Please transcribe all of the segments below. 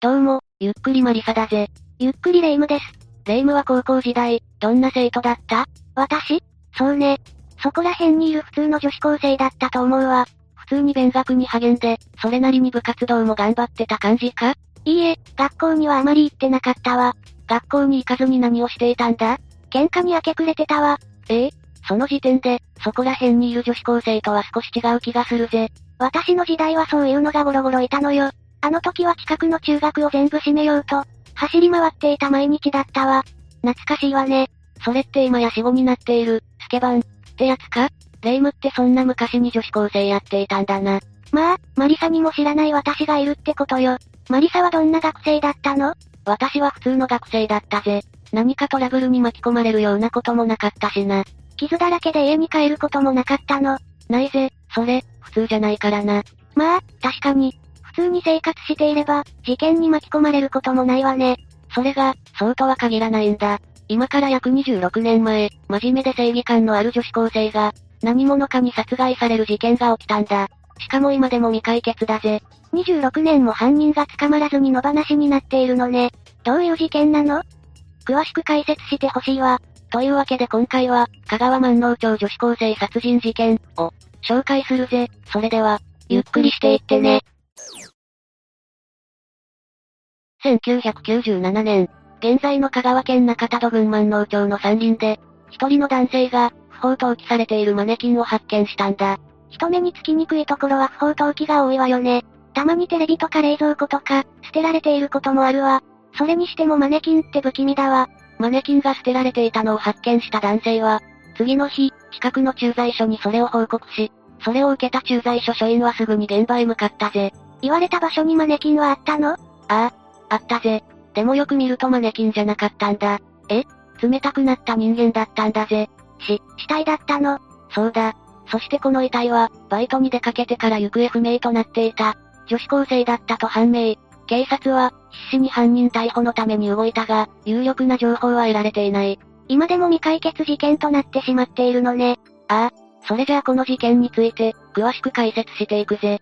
どうも、ゆっくりマリサだぜ。ゆっくりレ夢ムです。レ夢ムは高校時代、どんな生徒だった？私？そうね。そこら辺にいる普通の女子高生だったと思うわ。普通に勉学に励んで、それなりに部活動も頑張ってた感じか？いいえ、学校にはあまり行ってなかったわ。学校に行かずに何をしていたんだ？喧嘩に明け暮れてたわ。ええ？その時点で、そこら辺にいる女子高生とは少し違う気がするぜ。私の時代はそういうのがゴロゴロいたのよ。あの時は近くの中学を全部閉めようと、走り回っていた毎日だったわ。懐かしいわね。それって今や死後になっている、スケバン、ってやつか？レイムってそんな昔に女子高生やっていたんだな。まあ、マリサにも知らない私がいるってことよ。マリサはどんな学生だったの？私は普通の学生だったぜ。何かトラブルに巻き込まれるようなこともなかったしな。傷だらけで家に帰ることもなかったの。ないぜ、それ、普通じゃないからな。まあ、確かに。普通に生活していれば、事件に巻き込まれることもないわね。それが、そうとは限らないんだ。今から約26年前、真面目で正義感のある女子高生が、何者かに殺害される事件が起きたんだ。しかも今でも未解決だぜ。26年も犯人が捕まらずに野放しになっているのね。どういう事件なの？詳しく解説してほしいわ。というわけで今回は、香川万能町女子高生殺人事件を紹介するぜ。それでは、ゆっくりしていってね。1997年、現在の香川県中田戸郡万能町の山林で、一人の男性が、不法投棄されているマネキンを発見したんだ。人目につきにくいところは不法投棄が多いわよね。たまにテレビとか冷蔵庫とか、捨てられていることもあるわ。それにしてもマネキンって不気味だわ。マネキンが捨てられていたのを発見した男性は、次の日、近くの駐在所にそれを報告し、それを受けた駐在所所員はすぐに現場へ向かったぜ。言われた場所にマネキンはあったの？ああ、あったぜ。でもよく見るとマネキンじゃなかったんだ。え？冷たくなった人間だったんだぜ。し、死体だったの？そうだ。そしてこの遺体は、バイトに出かけてから行方不明となっていた。女子高生だったと判明。警察は、必死に犯人逮捕のために動いたが、有力な情報は得られていない。今でも未解決事件となってしまっているのね。ああ、それじゃあこの事件について、詳しく解説していくぜ。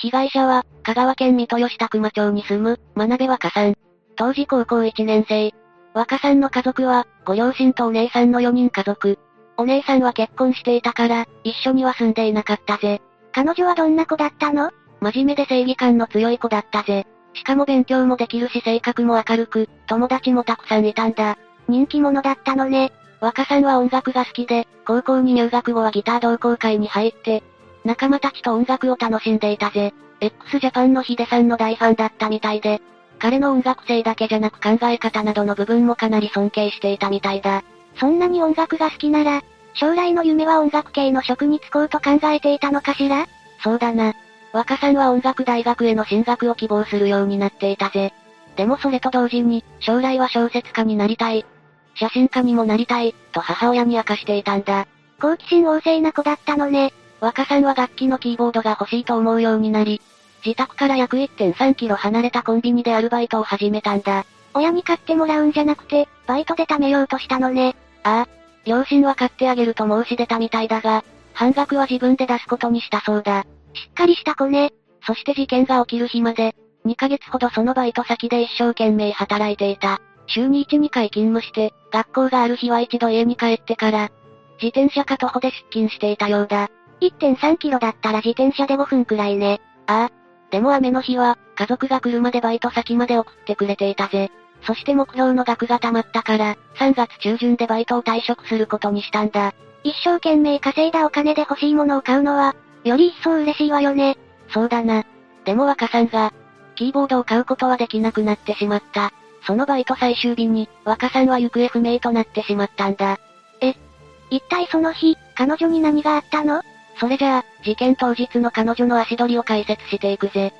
被害者は、香川県三豊市宅間町に住む、真鍋若さん。当時高校1年生。若さんの家族は、ご両親とお姉さんの4人家族。お姉さんは結婚していたから、一緒には住んでいなかったぜ。彼女はどんな子だったの？真面目で正義感の強い子だったぜ。しかも勉強もできるし性格も明るく、友達もたくさんいたんだ。人気者だったのね。若さんは音楽が好きで、高校に入学後はギター同好会に入って、仲間たちと音楽を楽しんでいたぜ。x ジャパンのヒデさんの大ファンだったみたいで、彼の音楽性だけじゃなく考え方などの部分もかなり尊敬していたみたいだ。そんなに音楽が好きなら、将来の夢は音楽系の職に就こうと考えていたのかしら？そうだな。若さんは音楽大学への進学を希望するようになっていたぜ。でもそれと同時に、将来は小説家になりたい。写真家にもなりたい、と母親に明かしていたんだ。好奇心旺盛な子だったのね。若さんは楽器のキーボードが欲しいと思うようになり、自宅から約1.3キロ離れたコンビニでアルバイトを始めたんだ。親に買ってもらうんじゃなくて、バイトで貯めようとしたのね。ああ、両親は買ってあげると申し出たみたいだが、半額は自分で出すことにしたそうだ。しっかりした子ね。そして事件が起きる日まで、2ヶ月ほどそのバイト先で一生懸命働いていた。週に1、2回勤務して、学校がある日は一度家に帰ってから、自転車か徒歩で出勤していたようだ。1.3キロだったら自転車で5分くらいね。ああ。でも雨の日は、家族が車でバイト先まで送ってくれていたぜ。そして目標の額が溜まったから、3月中旬でバイトを退職することにしたんだ。一生懸命稼いだお金で欲しいものを買うのは、より一層嬉しいわよね。そうだな。でも若さんが、キーボードを買うことはできなくなってしまった。そのバイト最終日に、若さんは行方不明となってしまったんだ。え、一体その日、彼女に何があったの？それじゃあ、事件当日の彼女の足取りを解説していくぜ。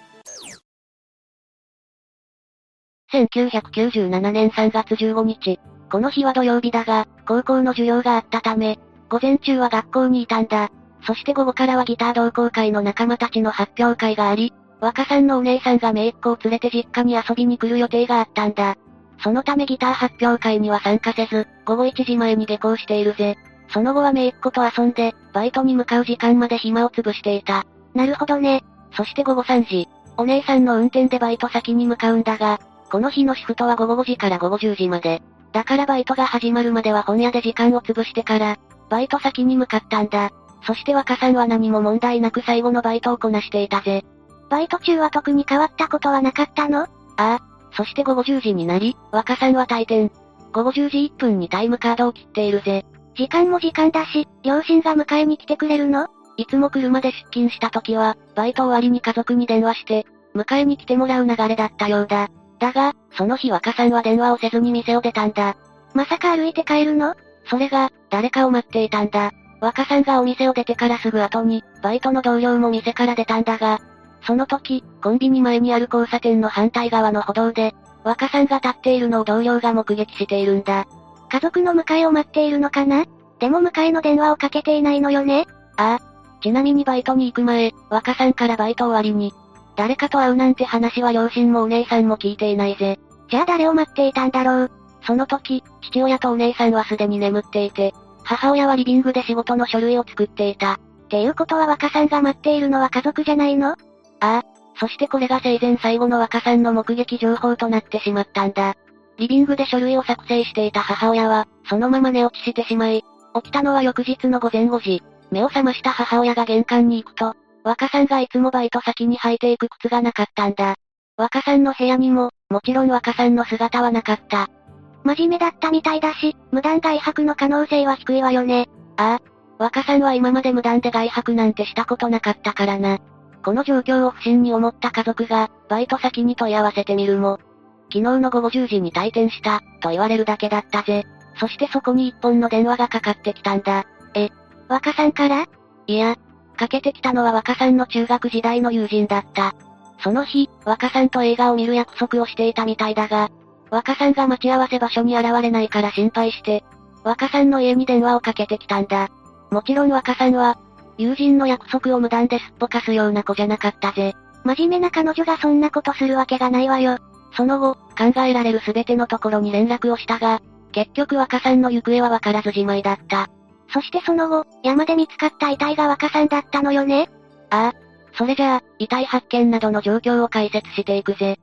1997年3月15日。この日は土曜日だが、高校の授業があったため、午前中は学校にいたんだ。そして午後からはギター同好会の仲間たちの発表会があり、若さんのお姉さんが姪っ子を連れて実家に遊びに来る予定があったんだ。そのためギター発表会には参加せず、午後1時前に下校しているぜ。その後は姪っ子と遊んで、バイトに向かう時間まで暇を潰していた。なるほどね。そして午後3時、お姉さんの運転でバイト先に向かうんだが、この日のシフトは午後5時から午後10時まで。だからバイトが始まるまでは本屋で時間を潰してから、バイト先に向かったんだ。そして若さんは何も問題なく最後のバイトをこなしていたぜ。バイト中は特に変わったことはなかったの？ああ。そして午後10時になり、若さんは退店。午後10時1分にタイムカードを切っているぜ。時間も時間だし、両親が迎えに来てくれるの？いつも車で出勤した時は、バイト終わりに家族に電話して、迎えに来てもらう流れだったようだ。だが、その日若さんは電話をせずに店を出たんだ。まさか歩いて帰るの？それが、誰かを待っていたんだ。若さんがお店を出てからすぐ後に、バイトの同僚も店から出たんだが、その時、コンビニ前にある交差点の反対側の歩道で、若さんが立っているのを同僚が目撃しているんだ。家族の迎えを待っているのかな？でも迎えの電話をかけていないのよね？ああ。ちなみにバイトに行く前、若さんからバイト終わりに、誰かと会うなんて話は両親もお姉さんも聞いていないぜ。じゃあ誰を待っていたんだろう？その時、父親とお姉さんはすでに眠っていて、母親はリビングで仕事の書類を作っていた。っていうことは若さんが待っているのは家族じゃないの？ああ。そしてこれが生前最後の若さんの目撃情報となってしまったんだ。リビングで書類を作成していた母親は、そのまま寝落ちしてしまい、起きたのは翌日の午前5時。目を覚ました母親が玄関に行くと、若さんがいつもバイト先に履いていく靴がなかったんだ。若さんの部屋にも、もちろん若さんの姿はなかった。真面目だったみたいだし、無断外泊の可能性は低いわよね。ああ。若さんは今まで無断で外泊なんてしたことなかったからな。この状況を不審に思った家族が、バイト先に問い合わせてみるも、昨日の午後10時に退店した、と言われるだけだったぜ。そしてそこに一本の電話がかかってきたんだ。え、若さんから？いや、かけてきたのは若さんの中学時代の友人だった。その日、若さんと映画を見る約束をしていたみたいだが、若さんが待ち合わせ場所に現れないから心配して、若さんの家に電話をかけてきたんだ。もちろん若さんは、友人の約束を無断ですっぽかすような子じゃなかったぜ。真面目な彼女がそんなことするわけがないわよ。その後、考えられる全てのところに連絡をしたが、結局若さんの行方はわからずじまいだった。そしてその後、山で見つかった遺体が若さんだったのよね？ああ。それじゃあ、遺体発見などの状況を解説していくぜ。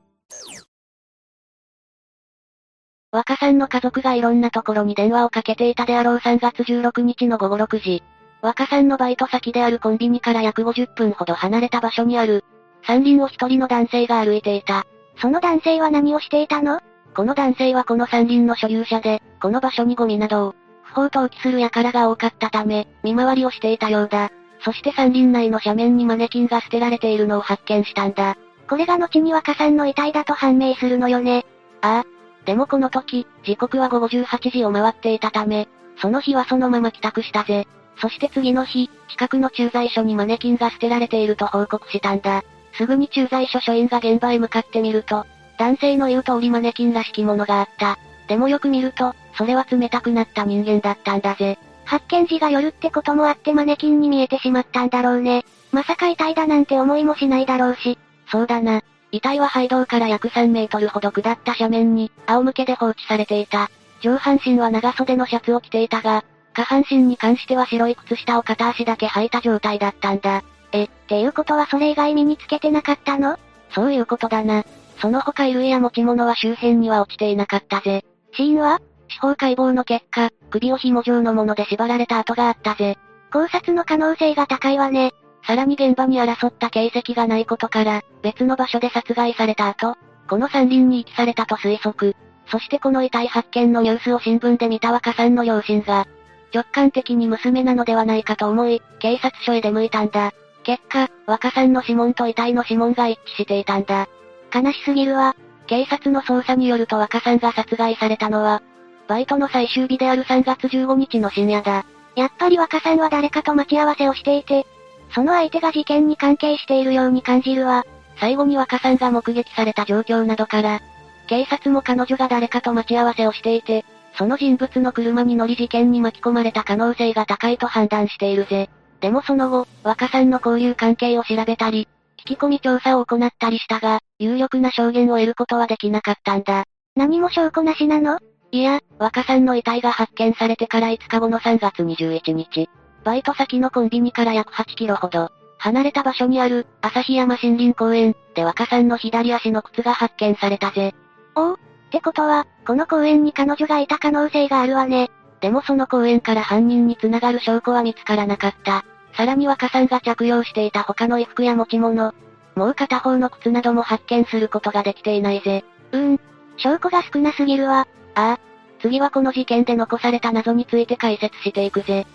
若さんの家族がいろんなところに電話をかけていたであろう3月16日の午後6時。若さんのバイト先であるコンビニから約50分ほど離れた場所にある、山林を一人の男性が歩いていた。その男性は何をしていたの？この男性はこの山林の所有者で、この場所にゴミなどを、不法投棄する輩が多かったため、見回りをしていたようだ。そして山林内の斜面にマネキンが捨てられているのを発見したんだ。これが後に若さんの遺体だと判明するのよね。ああ。でもこの時、時刻は午後18時を回っていたため、その日はそのまま帰宅したぜ。そして次の日、近くの駐在所にマネキンが捨てられていると報告したんだ。すぐに駐在所所員が現場へ向かってみると、男性の言う通りマネキンらしきものがあった。でもよく見ると、それは冷たくなった人間だったんだぜ。発見時が夜ってこともあってマネキンに見えてしまったんだろうね。まさか遺体だなんて思いもしないだろうし。そうだな。遺体は廃道から約3メートルほど下った斜面に、仰向けで放置されていた。上半身は長袖のシャツを着ていたが、下半身に関しては白い靴下を片足だけ履いた状態だったんだ。え、っていうことはそれ以外身につけてなかったの？そういうことだな。その他衣類や持ち物は周辺には落ちていなかったぜ。死因は？司法解剖の結果、首を紐状のもので縛られた跡があったぜ。考察の可能性が高いわね。さらに現場に争った形跡がないことから、別の場所で殺害された後、この山林に遺棄されたと推測。そしてこの遺体発見のニュースを新聞で見た若さんの両親が、直感的に娘なのではないかと思い、警察署へ出向いたんだ。結果、若さんの指紋と遺体の指紋が一致していたんだ。悲しすぎるわ。警察の捜査によると若さんが殺害されたのは、バイトの最終日である3月15日の深夜だ。やっぱり若さんは誰かと待ち合わせをしていて、その相手が事件に関係しているように感じるわ。最後に若さんが目撃された状況などから、警察も彼女が誰かと待ち合わせをしていて、その人物の車に乗り事件に巻き込まれた可能性が高いと判断しているぜ。でもその後、若さんの交友関係を調べたり、聞き込み調査を行ったりしたが、有力な証言を得ることはできなかったんだ。何も証拠なしなの？いや、若さんの遺体が発見されてから5日後の3月21日。バイト先のコンビニから約8キロほど、離れた場所にある、旭山森林公園、で若さんの左足の靴が発見されたぜ。おおってことは、この公園に彼女がいた可能性があるわね。でもその公園から犯人に繋がる証拠は見つからなかった。さらに若さんが着用していた他の衣服や持ち物、もう片方の靴なども発見することができていないぜ。うーん。証拠が少なすぎるわ。ああ。次はこの事件で残された謎について解説していくぜ。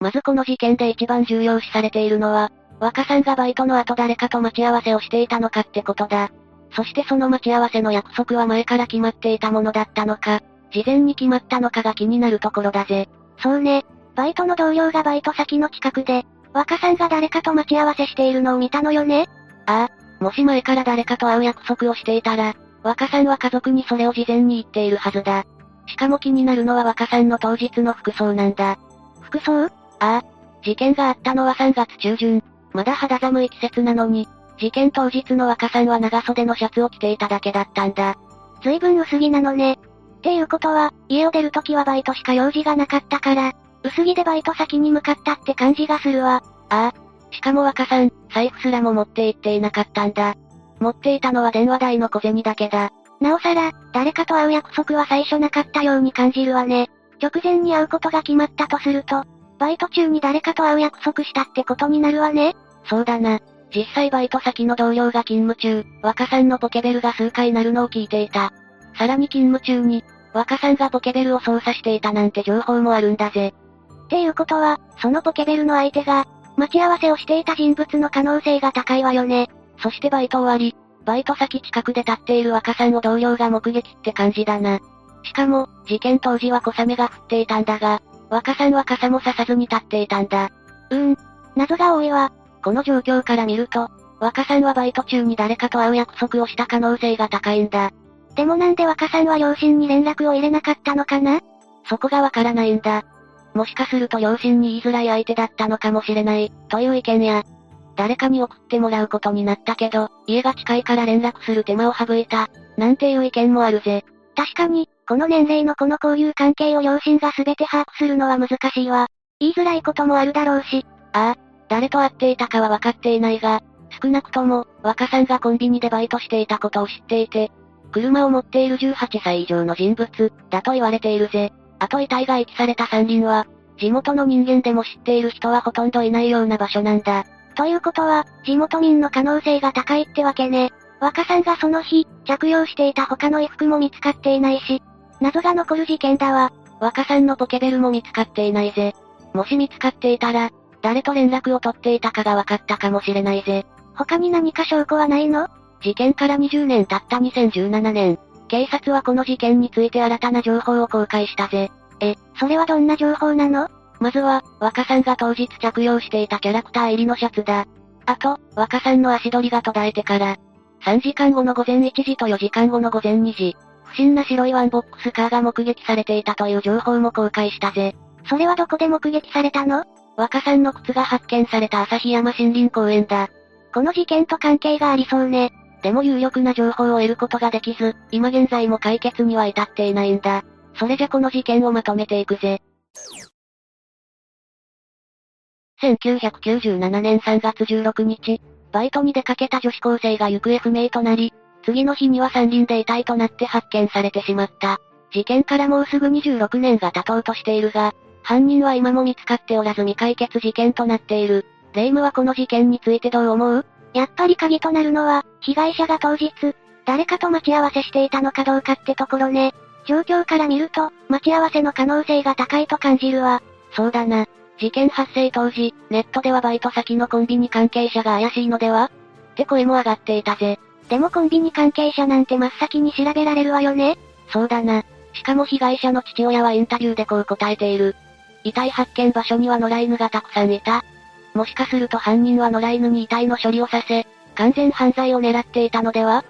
まずこの事件で一番重要視されているのは、若さんがバイトの後誰かと待ち合わせをしていたのかってことだ。そしてその待ち合わせの約束は前から決まっていたものだったのか、事前に決まったのかが気になるところだぜ。そうね。バイトの同僚がバイト先の近くで、若さんが誰かと待ち合わせしているのを見たのよねああ、もし前から誰かと会う約束をしていたら、若さんは家族にそれを事前に言っているはずだ。しかも気になるのは若さんの当日の服装なんだ。服装？ああ、事件があったのは3月中旬。まだ肌寒い季節なのに、事件当日の若さんは長袖のシャツを着ていただけだったんだ。随分薄着なのね。っていうことは、家を出るときはバイトしか用事がなかったから、薄着でバイト先に向かったって感じがするわ。ああ。しかも若さん、財布すらも持って行っていなかったんだ。持っていたのは電話代の小銭だけだ。なおさら、誰かと会う約束は最初なかったように感じるわね。直前に会うことが決まったとすると、バイト中に誰かと会う約束したってことになるわね。そうだな。実際バイト先の同僚が勤務中、若さんのポケベルが数回鳴るのを聞いていた。さらに勤務中に、若さんがポケベルを操作していたなんて情報もあるんだぜ。っていうことは、そのポケベルの相手が、待ち合わせをしていた人物の可能性が高いわよね。そしてバイト終わり、バイト先近くで立っている若さんを同僚が目撃って感じだな。しかも、事件当時は小雨が降っていたんだが、若さんは傘もささずに立っていたんだ。うーん。謎が多いわ。この状況から見ると、若さんはバイト中に誰かと会う約束をした可能性が高いんだ。でもなんで若さんは両親に連絡を入れなかったのかな？そこがわからないんだ。もしかすると両親に言いづらい相手だったのかもしれない、という意見や、誰かに送ってもらうことになったけど、家が近いから連絡する手間を省いた、なんていう意見もあるぜ。確かに、この年齢のこの交友関係を両親が全て把握するのは難しいわ。言いづらいこともあるだろうし。ああ、誰と会っていたかは分かっていないが、少なくとも、若さんがコンビニでバイトしていたことを知っていて、車を持っている18歳以上の人物、だと言われているぜ。あと遺体が遺棄された山林は、地元の人間でも知っている人はほとんどいないような場所なんだ。ということは、地元民の可能性が高いってわけね。若さんがその日、着用していた他の衣服も見つかっていないし、謎が残る事件だわ。若さんのポケベルも見つかっていないぜ。もし見つかっていたら、誰と連絡を取っていたかが分かったかもしれないぜ。他に何か証拠はないの？事件から20年経った2017年、警察はこの事件について新たな情報を公開したぜ。え、それはどんな情報なの？まずは、若さんが当日着用していたキャラクター入りのシャツだ。あと、若さんの足取りが途絶えてから、3時間後の午前1時と4時間後の午前2時、不審な白いワンボックスカーが目撃されていたという情報も公開したぜ。それはどこで目撃されたの？若さんの靴が発見された旭山森林公園だ。この事件と関係がありそうね。でも有力な情報を得ることができず、今現在も解決には至っていないんだ。それじゃこの事件をまとめていくぜ。1997年3月16日、バイトに出かけた女子高生が行方不明となり、次の日には山林で遺体となって発見されてしまった。事件からもうすぐ26年が経とうとしているが、犯人は今も見つかっておらず未解決事件となっている。レイムはこの事件についてどう思う？やっぱり鍵となるのは、被害者が当日、誰かと待ち合わせしていたのかどうかってところね。状況から見ると、待ち合わせの可能性が高いと感じるわ。そうだな。事件発生当時、ネットではバイト先のコンビニ関係者が怪しいのでは？って声も上がっていたぜ。でもコンビニ関係者なんて真っ先に調べられるわよねそうだな。しかも被害者の父親はインタビューでこう答えている。遺体発見場所には野良犬がたくさんいた。もしかすると犯人は野良犬に遺体の処理をさせ、完全犯罪を狙っていたのでは？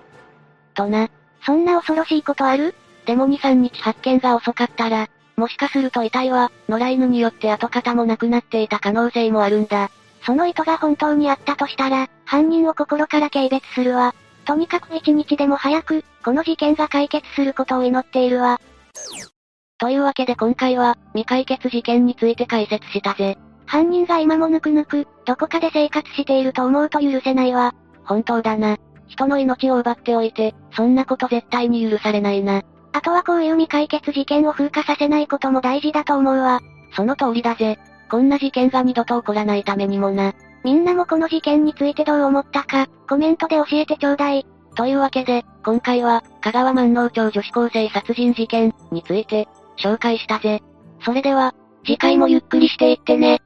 とな。そんな恐ろしいことある？でも2、3日発見が遅かったら、もしかすると遺体は、野良犬によって跡形もなくなっていた可能性もあるんだ。その意図が本当にあったとしたら、犯人を心から軽蔑するわ。とにかく一日でも早く、この事件が解決することを祈っているわ。というわけで今回は、未解決事件について解説したぜ。犯人が今もぬくぬく、どこかで生活していると思うと許せないわ。本当だな。人の命を奪っておいて、そんなこと絶対に許されないな。あとはこういう未解決事件を風化させないことも大事だと思うわ。その通りだぜ。こんな事件が二度と起こらないためにもな。みんなもこの事件についてどう思ったか、コメントで教えてちょうだい。というわけで、今回は、香川万能町女子高生殺人事件について、紹介したぜ。それでは、次回もゆっくりしていってね。